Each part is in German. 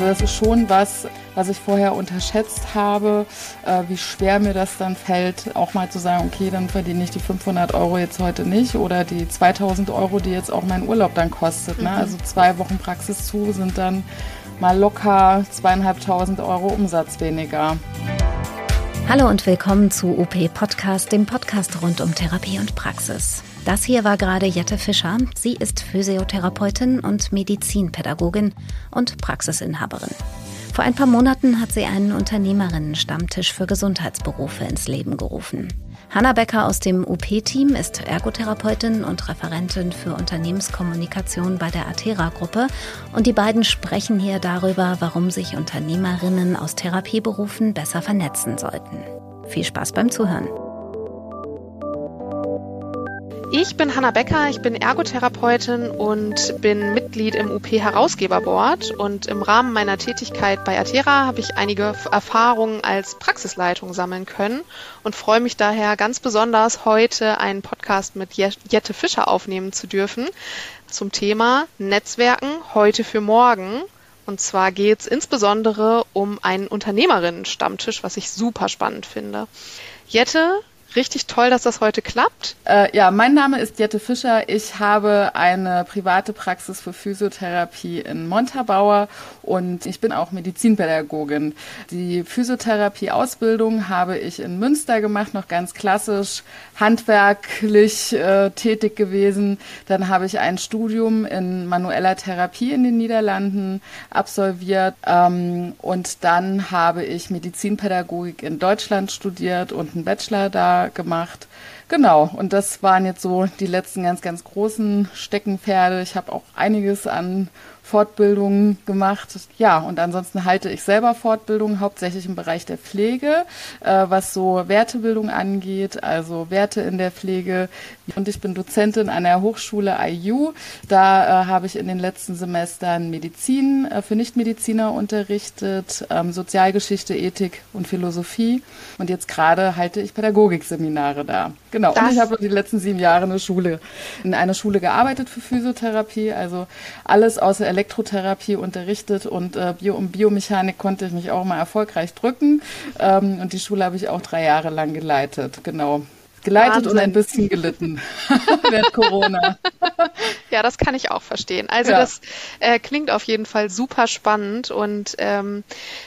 Also das ist schon was, was ich vorher unterschätzt habe, äh, wie schwer mir das dann fällt, auch mal zu sagen, okay, dann verdiene ich die 500 Euro jetzt heute nicht oder die 2000 Euro, die jetzt auch mein Urlaub dann kostet. Ne? Mhm. Also zwei Wochen Praxis zu sind dann mal locker zweieinhalbtausend Euro Umsatz weniger. Hallo und willkommen zu UP Podcast, dem Podcast rund um Therapie und Praxis. Das hier war gerade Jette Fischer. Sie ist Physiotherapeutin und Medizinpädagogin und Praxisinhaberin. Vor ein paar Monaten hat sie einen Unternehmerinnen-Stammtisch für Gesundheitsberufe ins Leben gerufen. Hanna Becker aus dem UP-Team ist Ergotherapeutin und Referentin für Unternehmenskommunikation bei der Atera-Gruppe und die beiden sprechen hier darüber, warum sich Unternehmerinnen aus Therapieberufen besser vernetzen sollten. Viel Spaß beim Zuhören. Ich bin Hanna Becker, ich bin Ergotherapeutin und bin Mitglied im UP Herausgeberboard und im Rahmen meiner Tätigkeit bei Atera habe ich einige Erfahrungen als Praxisleitung sammeln können und freue mich daher ganz besonders heute einen Podcast mit Jette Fischer aufnehmen zu dürfen zum Thema Netzwerken heute für morgen. Und zwar geht es insbesondere um einen Unternehmerinnen-Stammtisch, was ich super spannend finde. Jette richtig toll, dass das heute klappt. Äh, ja, mein Name ist Jette Fischer. Ich habe eine private Praxis für Physiotherapie in Montabaur und ich bin auch Medizinpädagogin. Die Physiotherapie-Ausbildung habe ich in Münster gemacht, noch ganz klassisch, handwerklich äh, tätig gewesen. Dann habe ich ein Studium in manueller Therapie in den Niederlanden absolviert ähm, und dann habe ich Medizinpädagogik in Deutschland studiert und einen Bachelor da gemacht. Genau, und das waren jetzt so die letzten ganz, ganz großen Steckenpferde. Ich habe auch einiges an Fortbildungen gemacht. Ja, und ansonsten halte ich selber Fortbildungen, hauptsächlich im Bereich der Pflege, äh, was so Wertebildung angeht, also Werte in der Pflege. Und ich bin Dozentin an der Hochschule IU. Da äh, habe ich in den letzten Semestern Medizin äh, für Nichtmediziner unterrichtet, ähm, Sozialgeschichte, Ethik und Philosophie. Und jetzt gerade halte ich Pädagogikseminare da. Genau. Das und ich habe die letzten sieben Jahre eine Schule, in einer Schule gearbeitet für Physiotherapie, also alles außer Elektrotherapie unterrichtet und äh, Bio um Biomechanik konnte ich mich auch mal erfolgreich drücken. Ähm, und die Schule habe ich auch drei Jahre lang geleitet, genau. Geleitet Wahnsinn. und ein bisschen gelitten während Corona. ja, das kann ich auch verstehen. Also ja. das äh, klingt auf jeden Fall super spannend und ähm,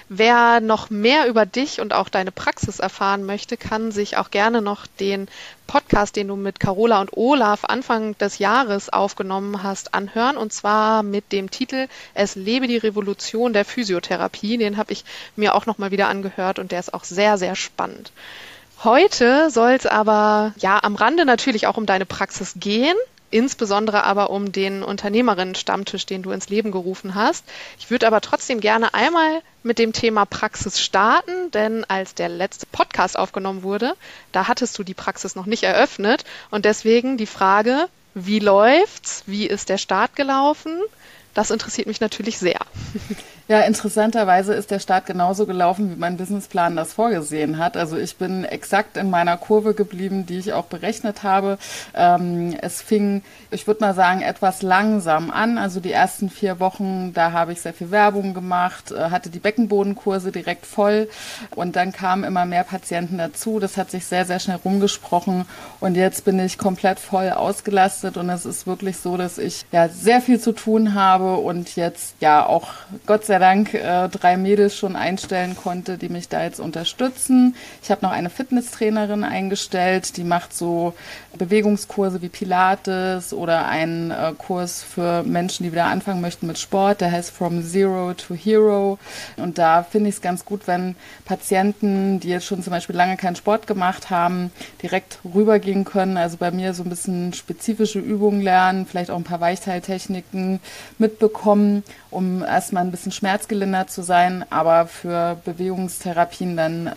wer noch mehr über dich und auch deine Praxis erfahren möchte, kann sich auch gerne noch den Podcast, den du mit Carola und Olaf Anfang des Jahres aufgenommen hast, anhören. Und zwar mit dem Titel Es lebe die Revolution der Physiotherapie. Den habe ich mir auch nochmal wieder angehört und der ist auch sehr, sehr spannend. Heute soll es aber ja am Rande natürlich auch um deine Praxis gehen, insbesondere aber um den Unternehmerinnen-Stammtisch, den du ins Leben gerufen hast. Ich würde aber trotzdem gerne einmal mit dem Thema Praxis starten, denn als der letzte Podcast aufgenommen wurde, da hattest du die Praxis noch nicht eröffnet und deswegen die Frage, wie läuft's? Wie ist der Start gelaufen? Das interessiert mich natürlich sehr. Ja, interessanterweise ist der Start genauso gelaufen, wie mein Businessplan das vorgesehen hat. Also ich bin exakt in meiner Kurve geblieben, die ich auch berechnet habe. Ähm, es fing, ich würde mal sagen, etwas langsam an. Also die ersten vier Wochen, da habe ich sehr viel Werbung gemacht, äh, hatte die Beckenbodenkurse direkt voll und dann kamen immer mehr Patienten dazu. Das hat sich sehr, sehr schnell rumgesprochen und jetzt bin ich komplett voll ausgelastet und es ist wirklich so, dass ich ja sehr viel zu tun habe und jetzt ja auch Gott sei Dank äh, drei Mädels schon einstellen konnte, die mich da jetzt unterstützen. Ich habe noch eine Fitnesstrainerin eingestellt, die macht so Bewegungskurse wie Pilates oder einen äh, Kurs für Menschen, die wieder anfangen möchten mit Sport. Der heißt From Zero to Hero. Und da finde ich es ganz gut, wenn Patienten, die jetzt schon zum Beispiel lange keinen Sport gemacht haben, direkt rübergehen können. Also bei mir so ein bisschen spezifische Übungen lernen, vielleicht auch ein paar Weichteiltechniken mitbekommen, um erstmal ein bisschen schmerzgelindert zu sein, aber für Bewegungstherapien dann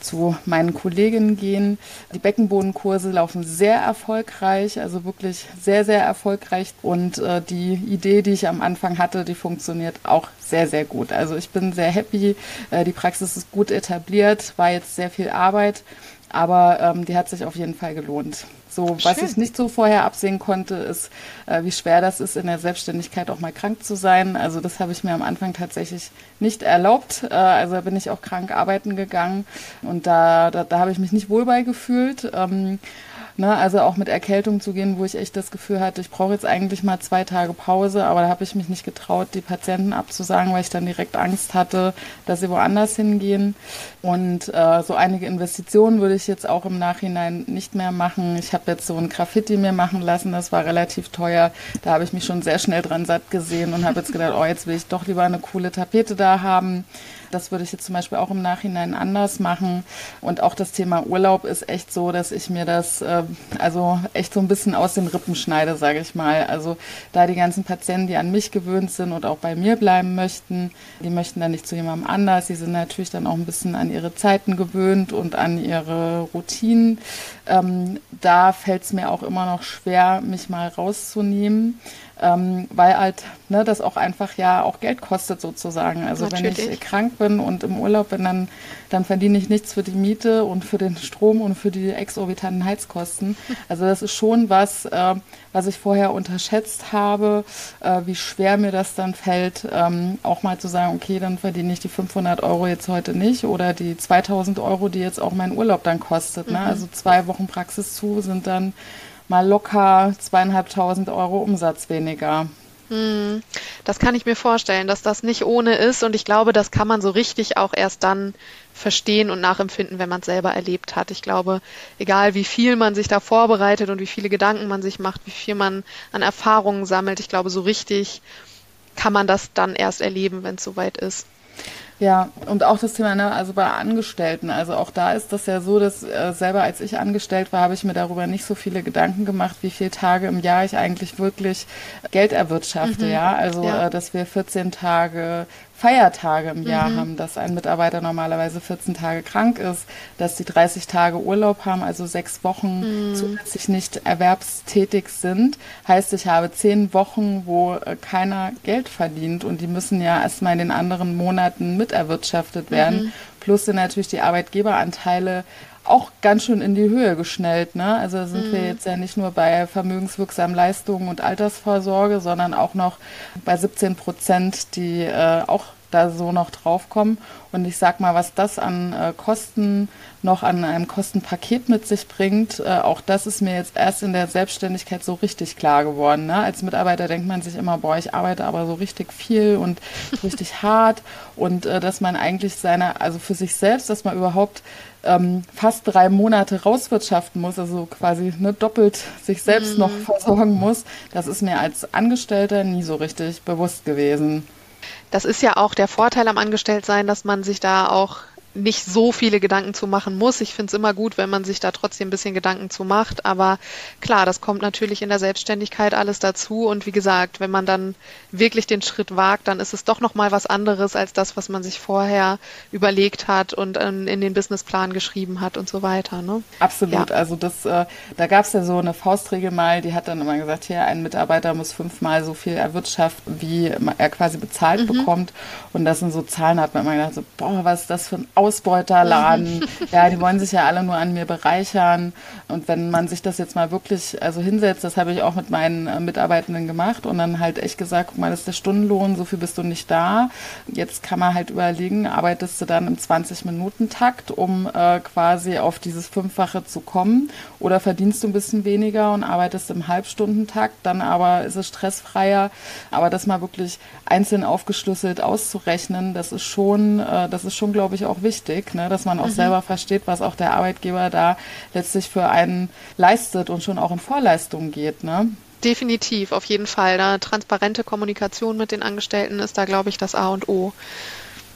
zu meinen Kolleginnen gehen. Die Beckenbodenkurse laufen sehr erfolgreich, also wirklich sehr, sehr erfolgreich. Und äh, die Idee, die ich am Anfang hatte, die funktioniert auch sehr, sehr gut. Also ich bin sehr happy. Äh, die Praxis ist gut etabliert, war jetzt sehr viel Arbeit. Aber ähm, die hat sich auf jeden Fall gelohnt. So, Schön. was ich nicht so vorher absehen konnte, ist, äh, wie schwer das ist, in der Selbstständigkeit auch mal krank zu sein. Also das habe ich mir am Anfang tatsächlich nicht erlaubt. Äh, also bin ich auch krank arbeiten gegangen und da, da, da habe ich mich nicht wohl bei gefühlt. Ähm, Ne, also auch mit Erkältung zu gehen, wo ich echt das Gefühl hatte, ich brauche jetzt eigentlich mal zwei Tage Pause, aber da habe ich mich nicht getraut, die Patienten abzusagen, weil ich dann direkt Angst hatte, dass sie woanders hingehen. Und äh, so einige Investitionen würde ich jetzt auch im Nachhinein nicht mehr machen. Ich habe jetzt so ein Graffiti mir machen lassen, das war relativ teuer. Da habe ich mich schon sehr schnell dran satt gesehen und habe jetzt gedacht, oh, jetzt will ich doch lieber eine coole Tapete da haben. Das würde ich jetzt zum Beispiel auch im Nachhinein anders machen. Und auch das Thema Urlaub ist echt so, dass ich mir das äh, also echt so ein bisschen aus den Rippen schneide, sage ich mal. Also da die ganzen Patienten, die an mich gewöhnt sind und auch bei mir bleiben möchten, die möchten dann nicht zu jemandem anders. Die sind natürlich dann auch ein bisschen an ihre Zeiten gewöhnt und an ihre Routinen. Ähm, da fällt es mir auch immer noch schwer, mich mal rauszunehmen ähm, weil halt ne, das auch einfach ja auch Geld kostet sozusagen. Also Natürlich. wenn ich krank bin und im Urlaub bin, dann, dann verdiene ich nichts für die Miete und für den Strom und für die exorbitanten Heizkosten. Also das ist schon was, äh, was ich vorher unterschätzt habe, äh, wie schwer mir das dann fällt, ähm, auch mal zu sagen, okay, dann verdiene ich die 500 Euro jetzt heute nicht oder die 2000 Euro, die jetzt auch mein Urlaub dann kostet. Ne? Mhm. Also zwei Wochen Praxis zu sind dann mal locker zweieinhalbtausend Euro Umsatz weniger. Hm, das kann ich mir vorstellen, dass das nicht ohne ist und ich glaube, das kann man so richtig auch erst dann verstehen und nachempfinden, wenn man es selber erlebt hat. Ich glaube, egal wie viel man sich da vorbereitet und wie viele Gedanken man sich macht, wie viel man an Erfahrungen sammelt, ich glaube, so richtig kann man das dann erst erleben, wenn es soweit ist. Ja, und auch das Thema, ne, also bei Angestellten, also auch da ist das ja so, dass äh, selber als ich angestellt war, habe ich mir darüber nicht so viele Gedanken gemacht, wie viele Tage im Jahr ich eigentlich wirklich Geld erwirtschafte, mhm. ja. Also ja. Äh, dass wir 14 Tage Feiertage im Jahr mhm. haben, dass ein Mitarbeiter normalerweise 14 Tage krank ist, dass sie 30 Tage Urlaub haben, also sechs Wochen mhm. zusätzlich nicht erwerbstätig sind. Heißt, ich habe zehn Wochen, wo äh, keiner Geld verdient und die müssen ja erstmal in den anderen Monaten miterwirtschaftet werden. Mhm. Plus sind natürlich die Arbeitgeberanteile auch ganz schön in die Höhe geschnellt. Ne? Also sind mhm. wir jetzt ja nicht nur bei vermögenswirksamen Leistungen und Altersvorsorge, sondern auch noch bei 17 Prozent, die äh, auch da so noch draufkommen. Und ich sag mal, was das an äh, Kosten noch an einem Kostenpaket mit sich bringt, äh, auch das ist mir jetzt erst in der Selbstständigkeit so richtig klar geworden. Ne? Als Mitarbeiter denkt man sich immer, boah, ich arbeite aber so richtig viel und richtig hart und äh, dass man eigentlich seine, also für sich selbst, dass man überhaupt ähm, fast drei Monate rauswirtschaften muss, also quasi ne, doppelt sich selbst mhm. noch versorgen muss, das ist mir als Angestellter nie so richtig bewusst gewesen. Das ist ja auch der Vorteil am Angestelltsein, dass man sich da auch nicht so viele Gedanken zu machen muss. Ich finde es immer gut, wenn man sich da trotzdem ein bisschen Gedanken zu macht. Aber klar, das kommt natürlich in der Selbstständigkeit alles dazu. Und wie gesagt, wenn man dann wirklich den Schritt wagt, dann ist es doch nochmal was anderes als das, was man sich vorher überlegt hat und in den Businessplan geschrieben hat und so weiter. Ne? Absolut. Ja. Also das, äh, da gab es ja so eine Faustregel mal, die hat dann immer gesagt, hier ein Mitarbeiter muss fünfmal so viel erwirtschaften, wie er quasi bezahlt mhm. bekommt. Und das sind so Zahlen, hat man immer gedacht, so, boah, was ist das für ein Ausbeuterladen. ja, die wollen sich ja alle nur an mir bereichern. Und wenn man sich das jetzt mal wirklich also hinsetzt, das habe ich auch mit meinen äh, Mitarbeitenden gemacht und dann halt echt gesagt, guck mal, das ist der Stundenlohn, so viel bist du nicht da. Jetzt kann man halt überlegen, arbeitest du dann im 20-Minuten-Takt, um äh, quasi auf dieses Fünffache zu kommen oder verdienst du ein bisschen weniger und arbeitest im Halbstundentakt, dann aber ist es stressfreier. Aber das mal wirklich einzeln aufgeschlüsselt auszurechnen, das ist schon, äh, das ist schon, glaube ich, auch wichtig, ne? dass man auch mhm. selber versteht, was auch der Arbeitgeber da letztlich für einen leistet und schon auch in Vorleistungen geht. Ne? Definitiv, auf jeden Fall. Eine transparente Kommunikation mit den Angestellten ist da, glaube ich, das A und O.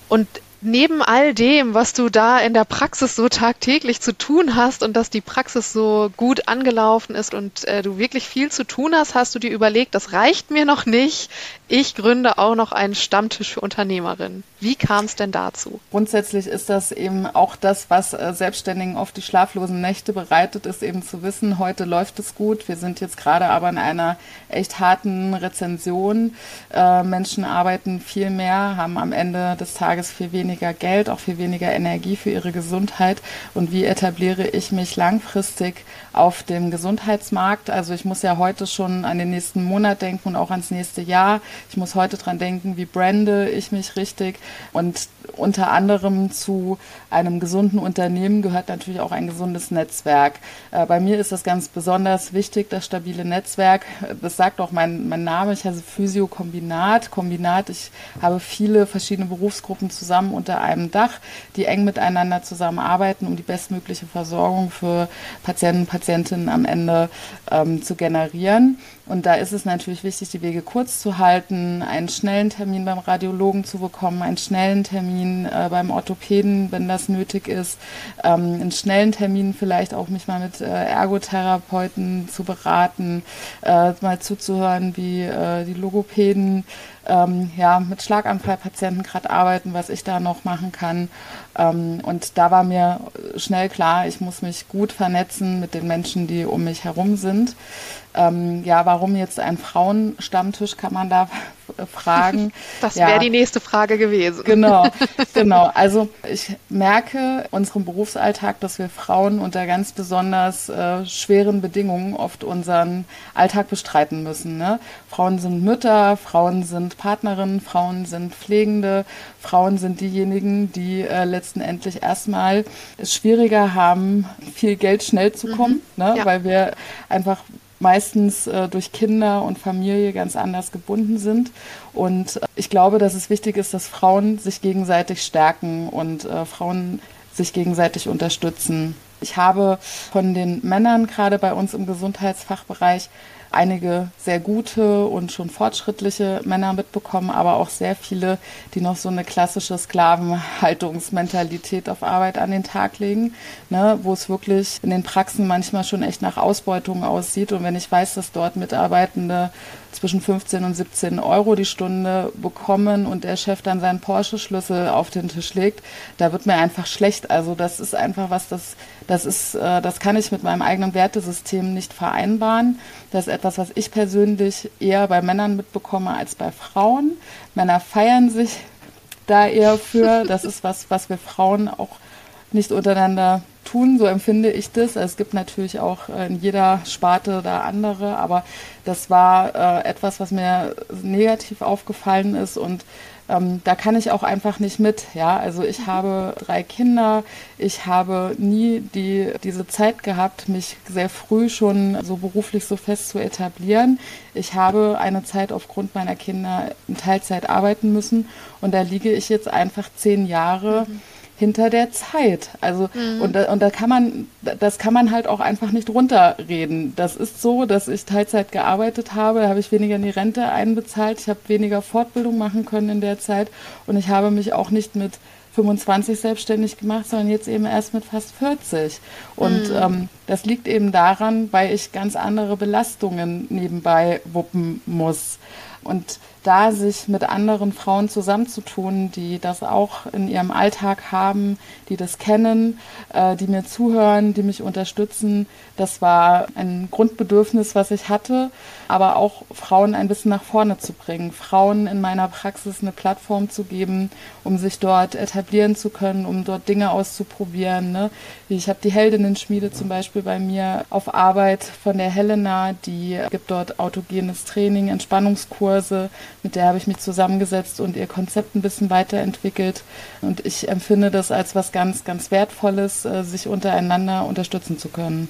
Und neben all dem, was du da in der Praxis so tagtäglich zu tun hast und dass die Praxis so gut angelaufen ist und äh, du wirklich viel zu tun hast, hast du dir überlegt, das reicht mir noch nicht. Ich gründe auch noch einen Stammtisch für Unternehmerinnen. Wie kam es denn dazu? Grundsätzlich ist das eben auch das, was äh, Selbstständigen oft die schlaflosen Nächte bereitet, ist eben zu wissen, heute läuft es gut. Wir sind jetzt gerade aber in einer echt harten Rezension. Äh, Menschen arbeiten viel mehr, haben am Ende des Tages viel weniger Geld, auch viel weniger Energie für ihre Gesundheit. Und wie etabliere ich mich langfristig auf dem Gesundheitsmarkt? Also ich muss ja heute schon an den nächsten Monat denken und auch ans nächste Jahr. Ich muss heute dran denken, wie brande ich mich richtig. Und unter anderem zu einem gesunden Unternehmen gehört natürlich auch ein gesundes Netzwerk. Äh, bei mir ist das ganz besonders wichtig, das stabile Netzwerk. Das sagt auch mein, mein Name. Ich heiße Physio Kombinat. Kombinat, ich habe viele verschiedene Berufsgruppen zusammen unter einem Dach, die eng miteinander zusammenarbeiten, um die bestmögliche Versorgung für Patienten und Patientinnen am Ende ähm, zu generieren. Und da ist es natürlich wichtig, die Wege kurz zu halten, einen schnellen Termin beim Radiologen zu bekommen, einen schnellen Termin äh, beim Orthopäden, wenn das nötig ist, ähm, einen schnellen Termin vielleicht auch mich mal mit äh, Ergotherapeuten zu beraten, äh, mal zuzuhören, wie äh, die Logopäden ähm, ja, mit Schlaganfallpatienten gerade arbeiten, was ich da noch machen kann. Ähm, und da war mir schnell klar, ich muss mich gut vernetzen mit den Menschen, die um mich herum sind. Ähm, ja, warum jetzt ein Frauenstammtisch, kann man da fragen. Das wäre ja. die nächste Frage gewesen. Genau, genau. Also ich merke unserem Berufsalltag, dass wir Frauen unter ganz besonders äh, schweren Bedingungen oft unseren Alltag bestreiten müssen. Ne? Frauen sind Mütter, Frauen sind Partnerinnen, Frauen sind Pflegende, Frauen sind diejenigen, die äh, letztendlich erstmal es schwieriger haben, viel Geld schnell zu kommen, mhm. ne? Ja. weil wir einfach meistens äh, durch Kinder und Familie ganz anders gebunden sind. Und äh, ich glaube, dass es wichtig ist, dass Frauen sich gegenseitig stärken und äh, Frauen sich gegenseitig unterstützen. Ich habe von den Männern gerade bei uns im Gesundheitsfachbereich einige sehr gute und schon fortschrittliche Männer mitbekommen, aber auch sehr viele, die noch so eine klassische Sklavenhaltungsmentalität auf Arbeit an den Tag legen, ne, wo es wirklich in den Praxen manchmal schon echt nach Ausbeutung aussieht. Und wenn ich weiß, dass dort Mitarbeitende zwischen 15 und 17 Euro die Stunde bekommen und der Chef dann seinen Porsche-Schlüssel auf den Tisch legt, da wird mir einfach schlecht. Also das ist einfach was, das, das ist, äh, das kann ich mit meinem eigenen Wertesystem nicht vereinbaren. Das etwas, was ich persönlich eher bei Männern mitbekomme als bei Frauen. Männer feiern sich da eher für. Das ist was, was wir Frauen auch nicht untereinander tun, so empfinde ich das. Es gibt natürlich auch in jeder Sparte da andere, aber das war äh, etwas, was mir negativ aufgefallen ist und ähm, da kann ich auch einfach nicht mit. Ja, also ich habe drei Kinder. Ich habe nie die, diese Zeit gehabt, mich sehr früh schon so beruflich so fest zu etablieren. Ich habe eine Zeit aufgrund meiner Kinder in Teilzeit arbeiten müssen und da liege ich jetzt einfach zehn Jahre. Mhm hinter der Zeit. Also mhm. und, und da kann man, das kann man halt auch einfach nicht runterreden. Das ist so, dass ich Teilzeit gearbeitet habe, da habe ich weniger in die Rente einbezahlt, ich habe weniger Fortbildung machen können in der Zeit und ich habe mich auch nicht mit 25 selbstständig gemacht, sondern jetzt eben erst mit fast 40. Und mhm. ähm, das liegt eben daran, weil ich ganz andere Belastungen nebenbei wuppen muss. Und da sich mit anderen Frauen zusammenzutun, die das auch in ihrem Alltag haben, die das kennen, äh, die mir zuhören, die mich unterstützen. Das war ein Grundbedürfnis, was ich hatte, aber auch Frauen ein bisschen nach vorne zu bringen, Frauen in meiner Praxis eine Plattform zu geben, um sich dort etablieren zu können, um dort Dinge auszuprobieren. Ne? Ich habe die Heldinnen-Schmiede zum Beispiel bei mir auf Arbeit von der Helena, die gibt dort autogenes Training, Entspannungskurse, mit der habe ich mich zusammengesetzt und ihr Konzept ein bisschen weiterentwickelt. Und ich empfinde das als was ganz, ganz Wertvolles, äh, sich untereinander unterstützen zu können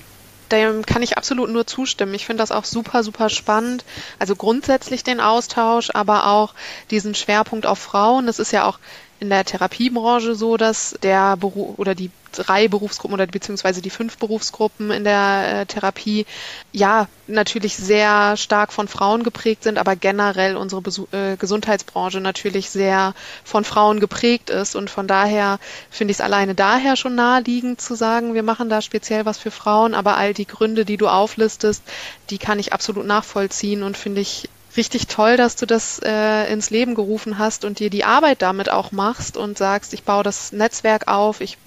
dem kann ich absolut nur zustimmen. Ich finde das auch super, super spannend. Also grundsätzlich den Austausch, aber auch diesen Schwerpunkt auf Frauen. Das ist ja auch in der Therapiebranche so, dass der Beruf oder die drei Berufsgruppen oder beziehungsweise die fünf Berufsgruppen in der äh, Therapie ja natürlich sehr stark von Frauen geprägt sind, aber generell unsere Besu äh, Gesundheitsbranche natürlich sehr von Frauen geprägt ist. Und von daher finde ich es alleine daher schon naheliegend zu sagen, wir machen da speziell was für Frauen, aber all die Gründe, die du auflistest, die kann ich absolut nachvollziehen und finde ich richtig toll, dass du das äh, ins Leben gerufen hast und dir die Arbeit damit auch machst und sagst, ich baue das Netzwerk auf, ich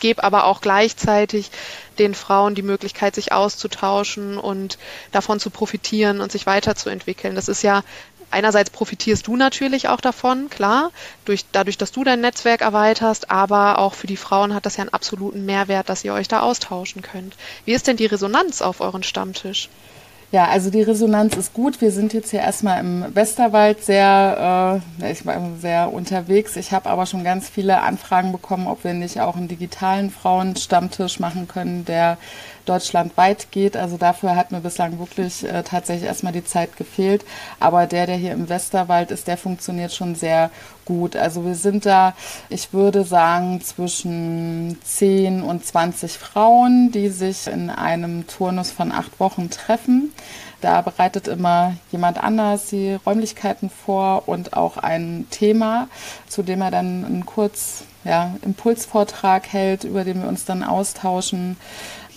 gebe aber auch gleichzeitig den Frauen die Möglichkeit, sich auszutauschen und davon zu profitieren und sich weiterzuentwickeln. Das ist ja einerseits profitierst du natürlich auch davon, klar, durch, dadurch, dass du dein Netzwerk erweiterst, aber auch für die Frauen hat das ja einen absoluten Mehrwert, dass ihr euch da austauschen könnt. Wie ist denn die Resonanz auf euren Stammtisch? Ja, also die Resonanz ist gut. Wir sind jetzt hier erstmal im Westerwald sehr, äh, ich war sehr unterwegs. Ich habe aber schon ganz viele Anfragen bekommen, ob wir nicht auch einen digitalen Frauenstammtisch machen können, der deutschlandweit geht. Also dafür hat mir bislang wirklich äh, tatsächlich erstmal die Zeit gefehlt. Aber der, der hier im Westerwald ist, der funktioniert schon sehr gut. Also wir sind da, ich würde sagen, zwischen 10 und 20 Frauen, die sich in einem Turnus von acht Wochen treffen. Da bereitet immer jemand anders die Räumlichkeiten vor und auch ein Thema, zu dem er dann einen kurz ja, Impulsvortrag hält, über den wir uns dann austauschen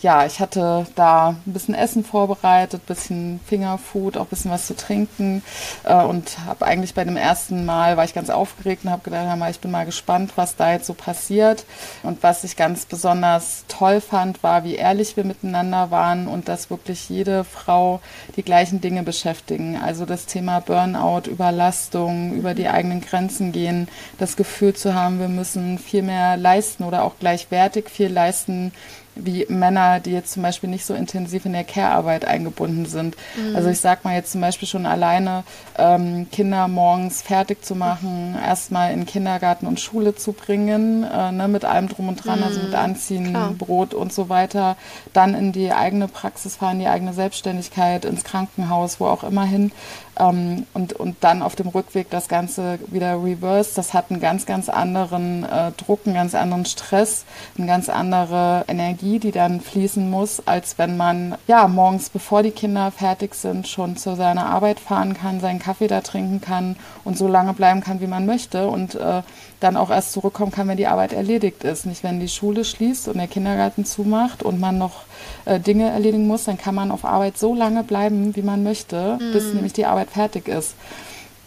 ja, ich hatte da ein bisschen Essen vorbereitet, ein bisschen Fingerfood, auch ein bisschen was zu trinken äh, und habe eigentlich bei dem ersten Mal, war ich ganz aufgeregt und habe gedacht, ja, ich bin mal gespannt, was da jetzt so passiert. Und was ich ganz besonders toll fand, war, wie ehrlich wir miteinander waren und dass wirklich jede Frau die gleichen Dinge beschäftigen. Also das Thema Burnout, Überlastung, über die eigenen Grenzen gehen, das Gefühl zu haben, wir müssen viel mehr leisten oder auch gleichwertig viel leisten wie Männer, die jetzt zum Beispiel nicht so intensiv in der Care-Arbeit eingebunden sind. Mhm. Also ich sag mal jetzt zum Beispiel schon alleine ähm, Kinder morgens fertig zu machen, erstmal in Kindergarten und Schule zu bringen, äh, ne, mit allem drum und dran, mhm. also mit mhm. Anziehen, Klar. Brot und so weiter, dann in die eigene Praxis fahren, die eigene Selbstständigkeit, ins Krankenhaus, wo auch immer hin ähm, und, und dann auf dem Rückweg das Ganze wieder reverse. Das hat einen ganz, ganz anderen äh, Druck, einen ganz anderen Stress, eine ganz andere Energie, die dann fließen muss, als wenn man ja morgens, bevor die Kinder fertig sind, schon zu seiner Arbeit fahren kann, seinen Kaffee da trinken kann und so lange bleiben kann, wie man möchte und äh, dann auch erst zurückkommen kann, wenn die Arbeit erledigt ist. Nicht, wenn die Schule schließt und der Kindergarten zumacht und man noch äh, Dinge erledigen muss, dann kann man auf Arbeit so lange bleiben, wie man möchte, mhm. bis nämlich die Arbeit fertig ist.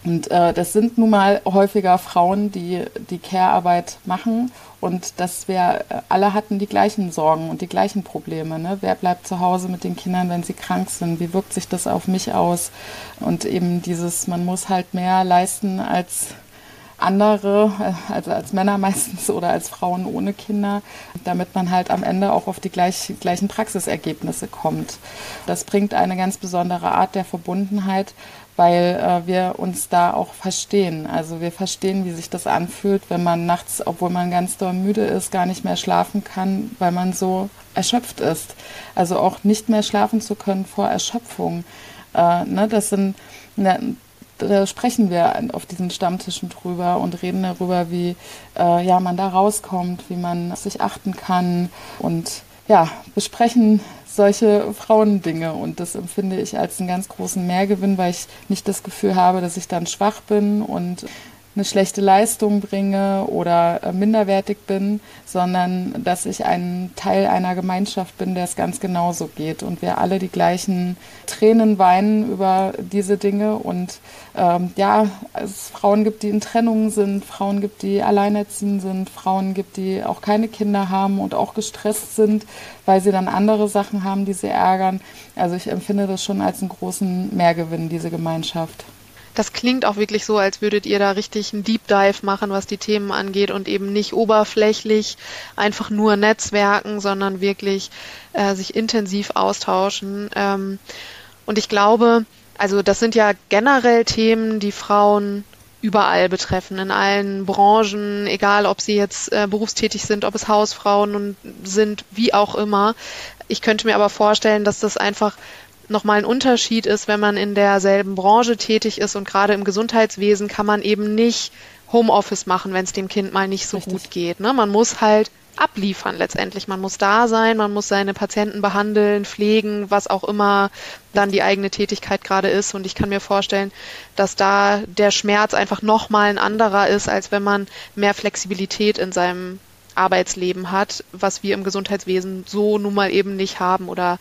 Und äh, das sind nun mal häufiger Frauen, die die Care-Arbeit machen. Und dass wir äh, alle hatten die gleichen Sorgen und die gleichen Probleme. Ne? Wer bleibt zu Hause mit den Kindern, wenn sie krank sind? Wie wirkt sich das auf mich aus? Und eben dieses, man muss halt mehr leisten als andere, äh, also als Männer meistens oder als Frauen ohne Kinder, damit man halt am Ende auch auf die gleich, gleichen Praxisergebnisse kommt. Das bringt eine ganz besondere Art der Verbundenheit, weil äh, wir uns da auch verstehen. Also wir verstehen, wie sich das anfühlt, wenn man nachts, obwohl man ganz doll müde ist, gar nicht mehr schlafen kann, weil man so erschöpft ist. Also auch nicht mehr schlafen zu können vor Erschöpfung. Äh, ne, das sind ne, da sprechen wir auf diesen Stammtischen drüber und reden darüber, wie äh, ja, man da rauskommt, wie man sich achten kann und ja, besprechen solche Frauendinge. Und das empfinde ich als einen ganz großen Mehrgewinn, weil ich nicht das Gefühl habe, dass ich dann schwach bin und eine schlechte Leistung bringe oder äh, minderwertig bin, sondern dass ich ein Teil einer Gemeinschaft bin, der es ganz genauso geht und wir alle die gleichen Tränen weinen über diese Dinge und ähm, ja, es Frauen gibt, die in Trennungen sind, Frauen gibt, die alleinerziehend sind, Frauen gibt, die auch keine Kinder haben und auch gestresst sind, weil sie dann andere Sachen haben, die sie ärgern. Also ich empfinde das schon als einen großen Mehrgewinn, diese Gemeinschaft das klingt auch wirklich so, als würdet ihr da richtig einen Deep Dive machen, was die Themen angeht und eben nicht oberflächlich einfach nur Netzwerken, sondern wirklich äh, sich intensiv austauschen. Ähm, und ich glaube, also das sind ja generell Themen, die Frauen überall betreffen, in allen Branchen, egal ob sie jetzt äh, berufstätig sind, ob es Hausfrauen sind, wie auch immer. Ich könnte mir aber vorstellen, dass das einfach nochmal ein Unterschied ist, wenn man in derselben Branche tätig ist und gerade im Gesundheitswesen kann man eben nicht Homeoffice machen, wenn es dem Kind mal nicht so Richtig. gut geht. Ne? Man muss halt abliefern letztendlich. Man muss da sein, man muss seine Patienten behandeln, pflegen, was auch immer dann die eigene Tätigkeit gerade ist. Und ich kann mir vorstellen, dass da der Schmerz einfach nochmal ein anderer ist, als wenn man mehr Flexibilität in seinem Arbeitsleben hat, was wir im Gesundheitswesen so nun mal eben nicht haben oder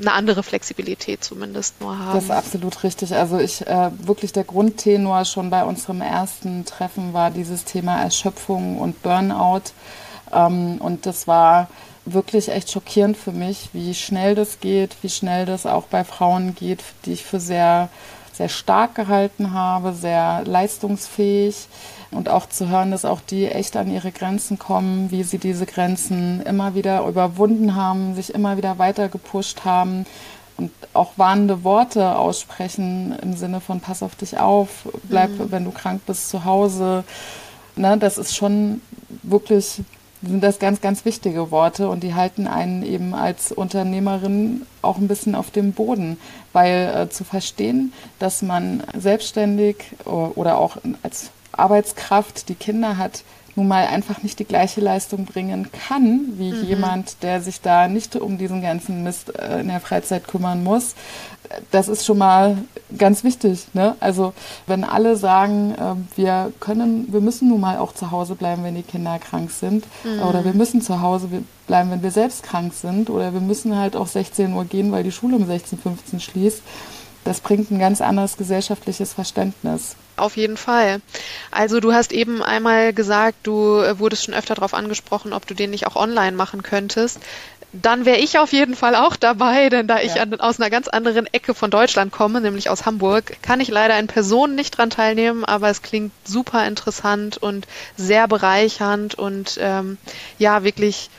eine andere Flexibilität zumindest nur haben. Das ist absolut richtig. Also ich äh, wirklich der Grundtenor schon bei unserem ersten Treffen war dieses Thema Erschöpfung und Burnout. Ähm, und das war wirklich echt schockierend für mich, wie schnell das geht, wie schnell das auch bei Frauen geht, die ich für sehr, sehr stark gehalten habe, sehr leistungsfähig. Und auch zu hören, dass auch die echt an ihre Grenzen kommen, wie sie diese Grenzen immer wieder überwunden haben, sich immer wieder weiter gepusht haben und auch warnende Worte aussprechen im Sinne von pass auf dich auf, bleib, mhm. wenn du krank bist, zu Hause. Ne, das ist schon wirklich sind das ganz, ganz wichtige Worte und die halten einen eben als Unternehmerin auch ein bisschen auf dem Boden, weil äh, zu verstehen, dass man selbstständig oder auch als Arbeitskraft die Kinder hat, nun mal einfach nicht die gleiche Leistung bringen kann, wie mhm. jemand, der sich da nicht um diesen ganzen Mist äh, in der Freizeit kümmern muss. Das ist schon mal ganz wichtig. Ne? Also wenn alle sagen, äh, wir können, wir müssen nun mal auch zu Hause bleiben, wenn die Kinder krank sind, mhm. oder wir müssen zu Hause bleiben, wenn wir selbst krank sind, oder wir müssen halt auch 16 Uhr gehen, weil die Schule um 16, 15 schließt, das bringt ein ganz anderes gesellschaftliches Verständnis. Auf jeden Fall. Also du hast eben einmal gesagt, du äh, wurdest schon öfter darauf angesprochen, ob du den nicht auch online machen könntest. Dann wäre ich auf jeden Fall auch dabei, denn da ich ja. an, aus einer ganz anderen Ecke von Deutschland komme, nämlich aus Hamburg, kann ich leider in Person nicht dran teilnehmen, aber es klingt super interessant und sehr bereichernd und ähm, ja, wirklich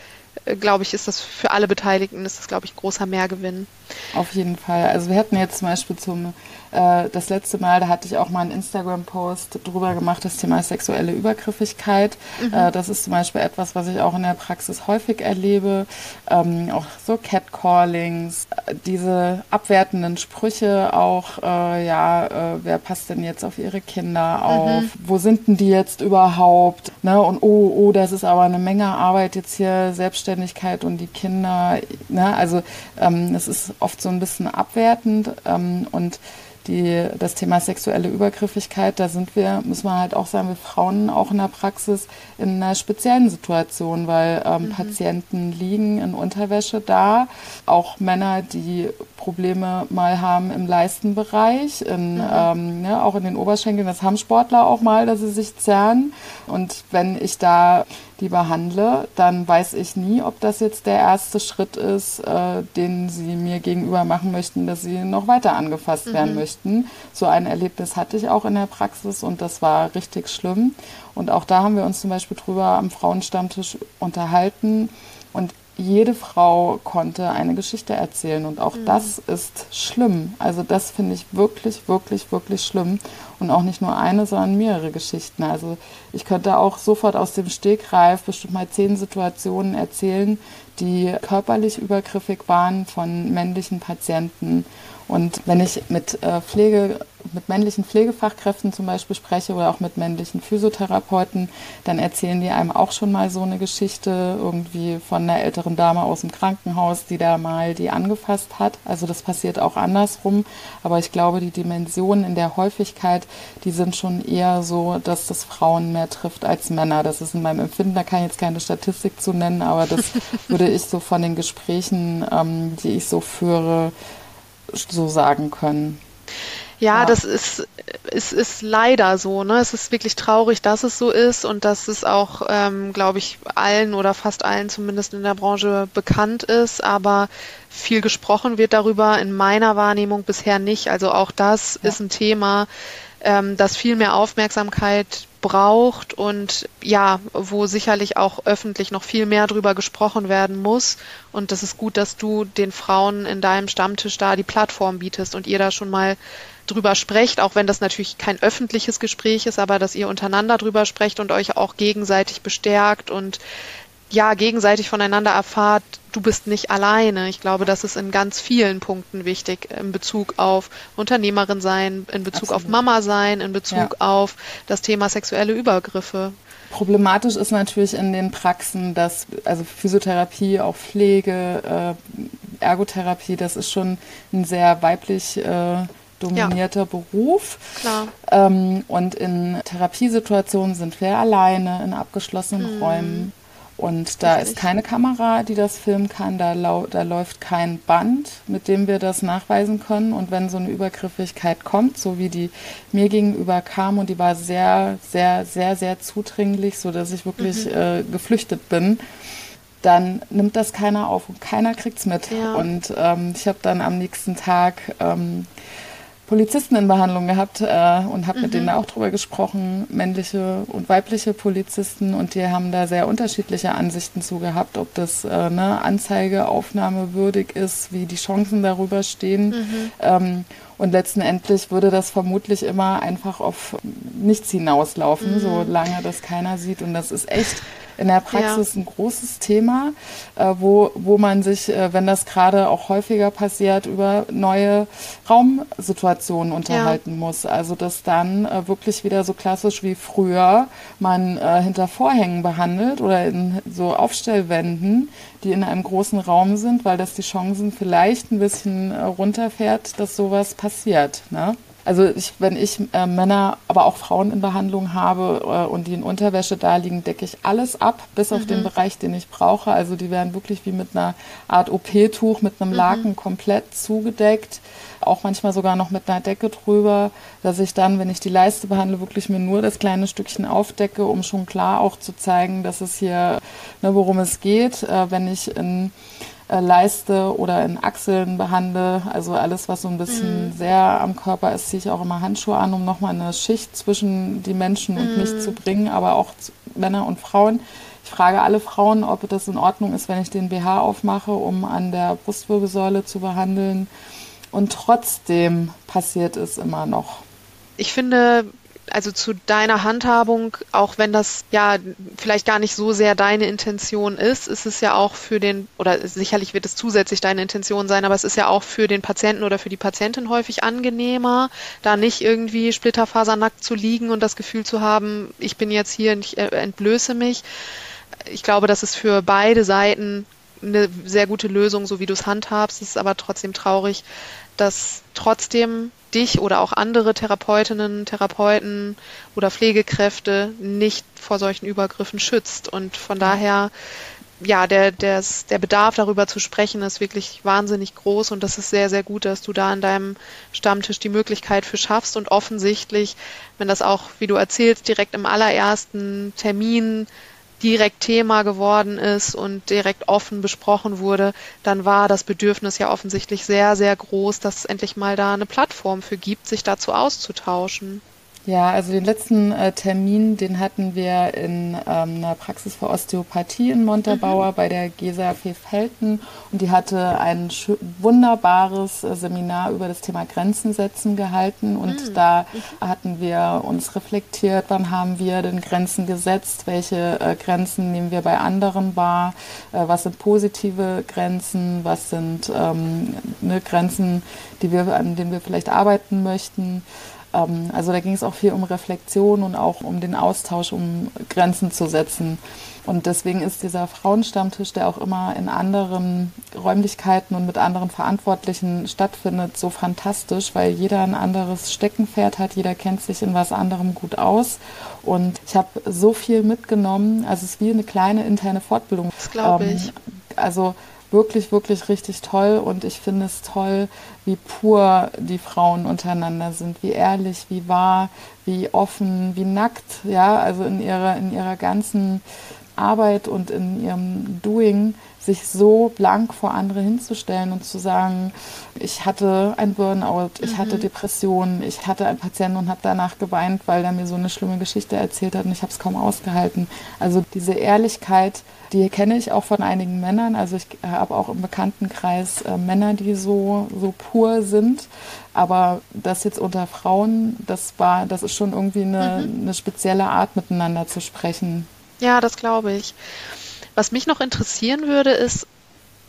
äh, glaube ich, ist das für alle Beteiligten, ist das, glaube ich, großer Mehrgewinn. Auf jeden Fall. Also wir hatten jetzt zum Beispiel zum äh, das letzte Mal, da hatte ich auch mal einen Instagram-Post drüber gemacht, das Thema sexuelle Übergriffigkeit. Mhm. Äh, das ist zum Beispiel etwas, was ich auch in der Praxis häufig erlebe. Ähm, auch so Catcallings, diese abwertenden Sprüche auch, äh, ja, äh, wer passt denn jetzt auf ihre Kinder auf? Mhm. Wo sind denn die jetzt überhaupt? Ne? Und oh, oh, das ist aber eine Menge Arbeit jetzt hier, Selbstständigkeit und die Kinder. Ne? Also ähm, es ist oft so ein bisschen abwertend ähm, und die, das Thema sexuelle Übergriffigkeit, da sind wir, müssen wir halt auch sagen, wir Frauen auch in der Praxis in einer speziellen Situation, weil ähm, mhm. Patienten liegen in Unterwäsche da, auch Männer, die Probleme mal haben im Leistenbereich, in, mhm. ähm, ne, auch in den Oberschenkeln, das haben Sportler auch mal, dass sie sich zerren. Und wenn ich da die behandle, dann weiß ich nie, ob das jetzt der erste Schritt ist, äh, den sie mir gegenüber machen möchten, dass sie noch weiter angefasst mhm. werden möchten. So ein Erlebnis hatte ich auch in der Praxis und das war richtig schlimm. Und auch da haben wir uns zum Beispiel drüber am Frauenstammtisch unterhalten. Und jede Frau konnte eine Geschichte erzählen und auch mhm. das ist schlimm. Also das finde ich wirklich, wirklich, wirklich schlimm und auch nicht nur eine, sondern mehrere Geschichten. Also ich könnte auch sofort aus dem Stegreif bestimmt mal zehn Situationen erzählen, die körperlich übergriffig waren von männlichen Patienten und wenn ich mit äh, Pflege, mit männlichen Pflegefachkräften zum Beispiel spreche oder auch mit männlichen Physiotherapeuten, dann erzählen die einem auch schon mal so eine Geschichte irgendwie von einer älteren Dame aus dem Krankenhaus, die da mal die angefasst hat. Also das passiert auch andersrum. Aber ich glaube, die Dimensionen in der Häufigkeit, die sind schon eher so, dass das Frauen mehr trifft als Männer. Das ist in meinem Empfinden, da kann ich jetzt keine Statistik zu nennen, aber das würde ich so von den Gesprächen, ähm, die ich so führe, so sagen können. Ja, ja, das ist, es ist leider so. Ne? Es ist wirklich traurig, dass es so ist und dass es auch, ähm, glaube ich, allen oder fast allen zumindest in der Branche bekannt ist. Aber viel gesprochen wird darüber in meiner Wahrnehmung bisher nicht. Also auch das ja. ist ein Thema, ähm, das viel mehr Aufmerksamkeit braucht und ja, wo sicherlich auch öffentlich noch viel mehr drüber gesprochen werden muss. Und das ist gut, dass du den Frauen in deinem Stammtisch da die Plattform bietest und ihr da schon mal drüber sprecht, auch wenn das natürlich kein öffentliches Gespräch ist, aber dass ihr untereinander drüber sprecht und euch auch gegenseitig bestärkt und ja, gegenseitig voneinander erfahrt, du bist nicht alleine. Ich glaube, das ist in ganz vielen Punkten wichtig in Bezug auf Unternehmerin sein, in Bezug Absolut. auf Mama sein, in Bezug ja. auf das Thema sexuelle Übergriffe. Problematisch ist natürlich in den Praxen, dass also Physiotherapie, auch Pflege, äh, Ergotherapie, das ist schon ein sehr weiblich äh, dominierter ja. Beruf. Klar. Ähm, und in Therapiesituationen sind wir alleine in abgeschlossenen mhm. Räumen Und da ist keine Kamera, die das filmen kann, da, da läuft kein Band, mit dem wir das nachweisen können. Und wenn so eine Übergriffigkeit kommt, so wie die mir gegenüber kam und die war sehr, sehr, sehr, sehr zudringlich, so dass ich wirklich mhm. äh, geflüchtet bin, dann nimmt das keiner auf und keiner kriegt's mit. Ja. Und ähm, ich habe dann am nächsten Tag ähm, Polizisten in Behandlung gehabt äh, und habe mhm. mit denen auch drüber gesprochen, männliche und weibliche Polizisten und die haben da sehr unterschiedliche Ansichten zu gehabt, ob das äh, eine Anzeige aufnahmewürdig ist, wie die Chancen darüber stehen. Mhm. Ähm, und letztendlich würde das vermutlich immer einfach auf nichts hinauslaufen, mhm. solange das keiner sieht. Und das ist echt in der Praxis ja. ein großes Thema, äh, wo, wo man sich, äh, wenn das gerade auch häufiger passiert, über neue Raumsituationen unterhalten ja. muss. Also dass dann äh, wirklich wieder so klassisch wie früher man äh, hinter Vorhängen behandelt oder in so Aufstellwänden, die in einem großen Raum sind, weil das die Chancen vielleicht ein bisschen äh, runterfährt, dass sowas passiert. Ne? Also ich, wenn ich äh, Männer, aber auch Frauen in Behandlung habe äh, und die in Unterwäsche da liegen, decke ich alles ab, bis mhm. auf den mhm. Bereich, den ich brauche. Also die werden wirklich wie mit einer Art OP-Tuch, mit einem mhm. Laken komplett zugedeckt. Auch manchmal sogar noch mit einer Decke drüber, dass ich dann, wenn ich die Leiste behandle, wirklich mir nur das kleine Stückchen aufdecke, um schon klar auch zu zeigen, dass es hier, ne, worum es geht. Äh, wenn ich in äh, Leiste oder in Achseln behandle. Also alles, was so ein bisschen mhm. sehr am Körper ist, ziehe ich auch immer Handschuhe an, um nochmal eine Schicht zwischen die Menschen und mhm. mich zu bringen, aber auch Männer und Frauen. Ich frage alle Frauen, ob das in Ordnung ist, wenn ich den BH aufmache, um an der Brustwirbelsäule zu behandeln. Und trotzdem passiert es immer noch. Ich finde, also zu deiner Handhabung, auch wenn das ja vielleicht gar nicht so sehr deine Intention ist, ist es ja auch für den, oder sicherlich wird es zusätzlich deine Intention sein, aber es ist ja auch für den Patienten oder für die Patientin häufig angenehmer, da nicht irgendwie splitterfasernackt zu liegen und das Gefühl zu haben, ich bin jetzt hier und ich äh, entblöße mich. Ich glaube, das ist für beide Seiten eine sehr gute Lösung, so wie du es handhabst. Es ist aber trotzdem traurig, dass trotzdem dich oder auch andere Therapeutinnen, Therapeuten oder Pflegekräfte nicht vor solchen Übergriffen schützt. Und von daher, ja, der, der, der Bedarf darüber zu sprechen ist wirklich wahnsinnig groß und das ist sehr, sehr gut, dass du da an deinem Stammtisch die Möglichkeit für schaffst und offensichtlich, wenn das auch, wie du erzählst, direkt im allerersten Termin direkt Thema geworden ist und direkt offen besprochen wurde, dann war das Bedürfnis ja offensichtlich sehr, sehr groß, dass es endlich mal da eine Plattform für gibt, sich dazu auszutauschen. Ja, also den letzten äh, Termin, den hatten wir in ähm, einer Praxis für Osteopathie in Montabaur mhm. bei der Gesa Pfeffelten und die hatte ein wunderbares äh, Seminar über das Thema Grenzen setzen gehalten und mhm. da mhm. hatten wir uns reflektiert, wann haben wir denn Grenzen gesetzt, welche äh, Grenzen nehmen wir bei anderen wahr, äh, was sind positive Grenzen, was sind ähm, ne, Grenzen, die wir, an denen wir vielleicht arbeiten möchten. Ähm, also da ging es auch viel um Reflexion und auch um den Austausch, um Grenzen zu setzen. Und deswegen ist dieser Frauenstammtisch, der auch immer in anderen Räumlichkeiten und mit anderen Verantwortlichen stattfindet, so fantastisch, weil jeder ein anderes Steckenpferd hat, jeder kennt sich in was anderem gut aus. Und ich habe so viel mitgenommen. Also es ist wie eine kleine interne Fortbildung. Das glaube ich. Ähm, also wirklich, wirklich richtig toll. Und ich finde es toll, wie pur die Frauen untereinander sind, wie ehrlich, wie wahr, wie offen, wie nackt, ja, also in ihrer, in ihrer ganzen Arbeit und in ihrem Doing sich so blank vor andere hinzustellen und zu sagen, ich hatte ein Burnout, ich mhm. hatte Depressionen, ich hatte einen Patienten und habe danach geweint, weil er mir so eine schlimme Geschichte erzählt hat und ich habe es kaum ausgehalten. Also diese Ehrlichkeit, die kenne ich auch von einigen Männern. Also ich habe auch im Bekanntenkreis äh, Männer, die so, so pur sind. Aber das jetzt unter Frauen, das war, das ist schon irgendwie eine, mhm. eine spezielle Art, miteinander zu sprechen. Ja, das glaube ich. Was mich noch interessieren würde, ist,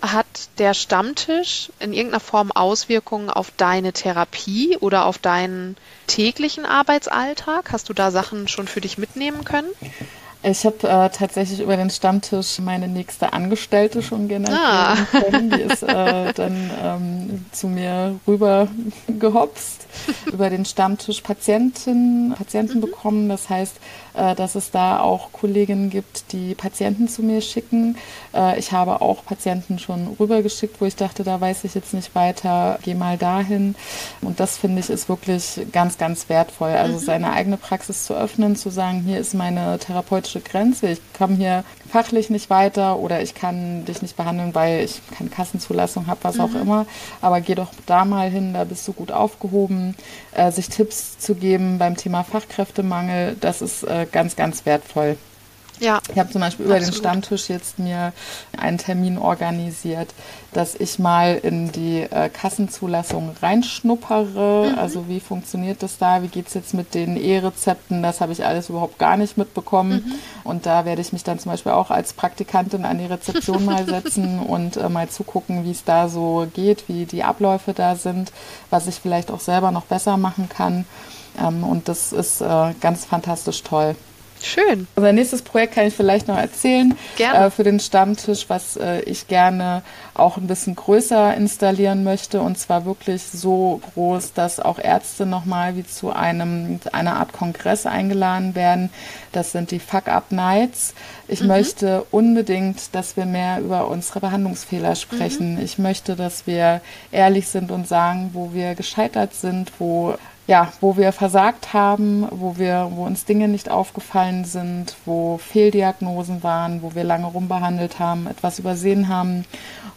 hat der Stammtisch in irgendeiner Form Auswirkungen auf deine Therapie oder auf deinen täglichen Arbeitsalltag? Hast du da Sachen schon für dich mitnehmen können? Ich habe äh, tatsächlich über den Stammtisch meine nächste Angestellte schon generiert. Ah. Die ist äh, dann ähm, zu mir rüber gehopst, über den Stammtisch Patienten, Patienten mhm. bekommen. Das heißt, äh, dass es da auch Kolleginnen gibt, die Patienten zu mir schicken. Äh, ich habe auch Patienten schon rübergeschickt, wo ich dachte, da weiß ich jetzt nicht weiter, geh mal dahin. Und das finde ich ist wirklich ganz, ganz wertvoll. Also mhm. seine eigene Praxis zu öffnen, zu sagen, hier ist meine therapeutische therapeutische Grenze. Ich komme hier fachlich nicht weiter oder ich kann dich nicht behandeln, weil ich keine Kassenzulassung habe, was mhm. auch immer. Aber geh doch da mal hin, da bist du gut aufgehoben. Äh, sich Tipps zu geben beim Thema Fachkräftemangel, das ist äh, ganz, ganz wertvoll. Ja. Ich habe zum Beispiel über Absolut. den Stammtisch jetzt mir einen Termin organisiert, dass ich mal in die äh, Kassenzulassung reinschnuppere. Mhm. Also wie funktioniert das da? Wie geht es jetzt mit den E-Rezepten? Das habe ich alles überhaupt gar nicht mitbekommen. Mhm. Und da werde ich mich dann zum Beispiel auch als Praktikantin an die Rezeption mal setzen und äh, mal zugucken, wie es da so geht, wie die Abläufe da sind, was ich vielleicht auch selber noch besser machen kann. Ähm, und das ist äh, ganz fantastisch toll. Schön. Unser nächstes Projekt kann ich vielleicht noch erzählen. Gerne. Äh, für den Stammtisch, was äh, ich gerne auch ein bisschen größer installieren möchte. Und zwar wirklich so groß, dass auch Ärzte nochmal wie zu einem, einer Art Kongress eingeladen werden. Das sind die Fuck-Up-Nights. Ich mhm. möchte unbedingt, dass wir mehr über unsere Behandlungsfehler sprechen. Mhm. Ich möchte, dass wir ehrlich sind und sagen, wo wir gescheitert sind, wo ja, wo wir versagt haben, wo wir, wo uns Dinge nicht aufgefallen sind, wo Fehldiagnosen waren, wo wir lange rumbehandelt haben, etwas übersehen haben,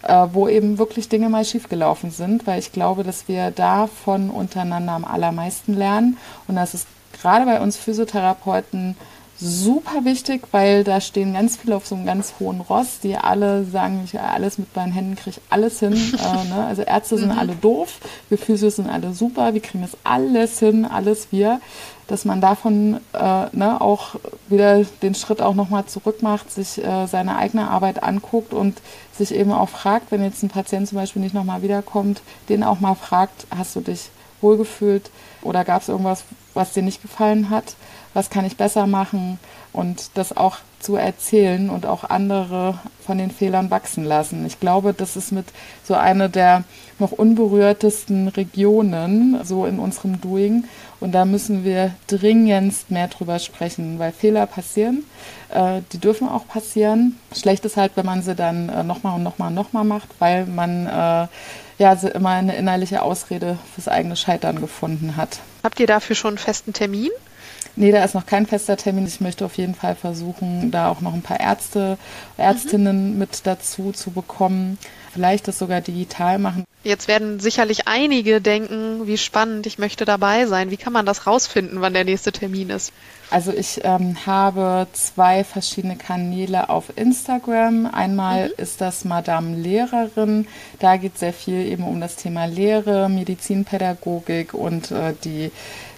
äh, wo eben wirklich Dinge mal schiefgelaufen sind, weil ich glaube, dass wir davon untereinander am allermeisten lernen. Und das ist gerade bei uns Physiotherapeuten super wichtig, weil da stehen ganz viele auf so einem ganz hohen Ross, die alle sagen, ich alles mit meinen Händen kriege alles hin. äh, ne? Also Ärzte sind mhm. alle doof, wir Physios sind alle super, wir kriegen das alles hin, alles wir. Dass man davon äh, ne, auch wieder den Schritt auch nochmal zurück macht, sich äh, seine eigene Arbeit anguckt und sich eben auch fragt, wenn jetzt ein Patient zum Beispiel nicht nochmal wiederkommt, den auch mal fragt, hast du dich wohlgefühlt oder gab es irgendwas, was dir nicht gefallen hat? Was kann ich besser machen und das auch zu erzählen und auch andere von den Fehlern wachsen lassen. Ich glaube, das ist mit so einer der noch unberührtesten Regionen so in unserem Doing und da müssen wir dringendst mehr drüber sprechen, weil Fehler passieren, äh, die dürfen auch passieren. Schlecht ist halt, wenn man sie dann äh, nochmal und nochmal und nochmal macht, weil man äh, ja immer eine innerliche Ausrede fürs eigene Scheitern gefunden hat. Habt ihr dafür schon einen festen Termin? Nee, da ist noch kein fester Termin. Ich möchte auf jeden Fall versuchen, da auch noch ein paar Ärzte, Ärztinnen mhm. mit dazu zu bekommen. Vielleicht das sogar digital machen. Jetzt werden sicherlich einige denken, wie spannend, ich möchte dabei sein. Wie kann man das rausfinden, wann der nächste Termin ist? Also ich ähm, habe zwei verschiedene Kanäle auf Instagram. Einmal mhm. ist das Madame Lehrerin. Da geht sehr viel eben um das Thema Lehre, Medizinpädagogik und äh, die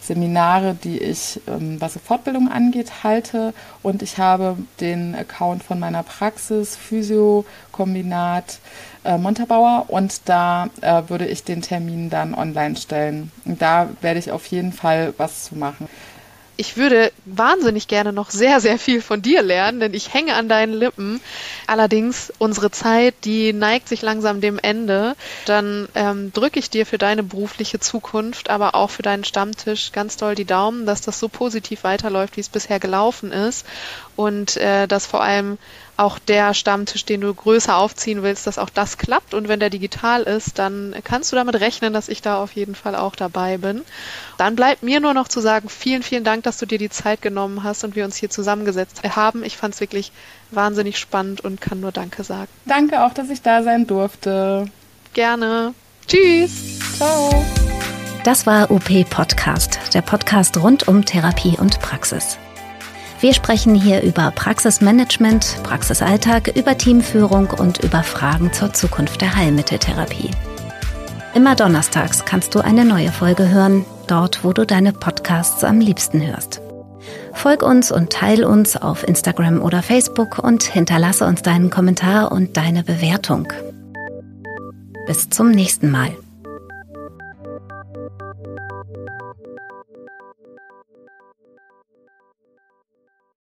Seminare, die ich, ähm, was Fortbildung angeht, halte. Und ich habe den Account von meiner Praxis, Physio-Kombinat äh, Montabauer. Und da äh, würde ich den Termin dann online stellen. Und da werde ich auf jeden Fall was zu machen ich würde wahnsinnig gerne noch sehr, sehr viel von dir lernen, denn ich hänge an deinen Lippen. Allerdings, unsere Zeit, die neigt sich langsam dem Ende. Dann ähm, drücke ich dir für deine berufliche Zukunft, aber auch für deinen Stammtisch ganz doll die Daumen, dass das so positiv weiterläuft, wie es bisher gelaufen ist und äh, dass vor allem auch der Stammtisch, den du größer aufziehen willst, dass auch das klappt. Und wenn der digital ist, dann kannst du damit rechnen, dass ich da auf jeden Fall auch dabei bin. Dann bleibt mir nur noch zu sagen, vielen, vielen Dank, dass du dir die Zeit genommen hast und wir uns hier zusammengesetzt haben. Ich fand es wirklich wahnsinnig spannend und kann nur Danke sagen. Danke auch, dass ich da sein durfte. Gerne. Tschüss. Ciao. Das war UP Podcast, der Podcast rund um Therapie und Praxis. Wir sprechen hier über Praxismanagement, Praxisalltag, über Teamführung und über Fragen zur Zukunft der Heilmitteltherapie. Immer donnerstags kannst du eine neue Folge hören, dort wo du deine Podcasts am liebsten hörst. Folg uns und teil uns auf Instagram oder Facebook und hinterlasse uns deinen Kommentar und deine Bewertung. Bis zum nächsten Mal.